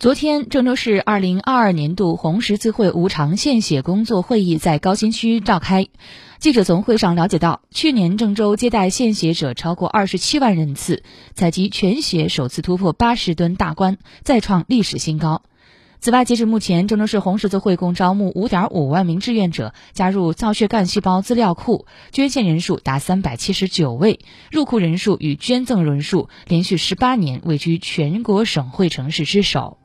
昨天郑州市二零二二年度红十字会无偿献血工作会议在高新区召开。记者从会上了解到去年郑州接待献血者超过二十七万人次采集全血首次突破八十吨大关再创历史新高。此外截至目前郑州市红十字会共招募五点五万名志愿者加入造血干细胞资料库捐献人数达三百七十九位入库人数与捐赠人数连续十八年位居全国省会城市之首。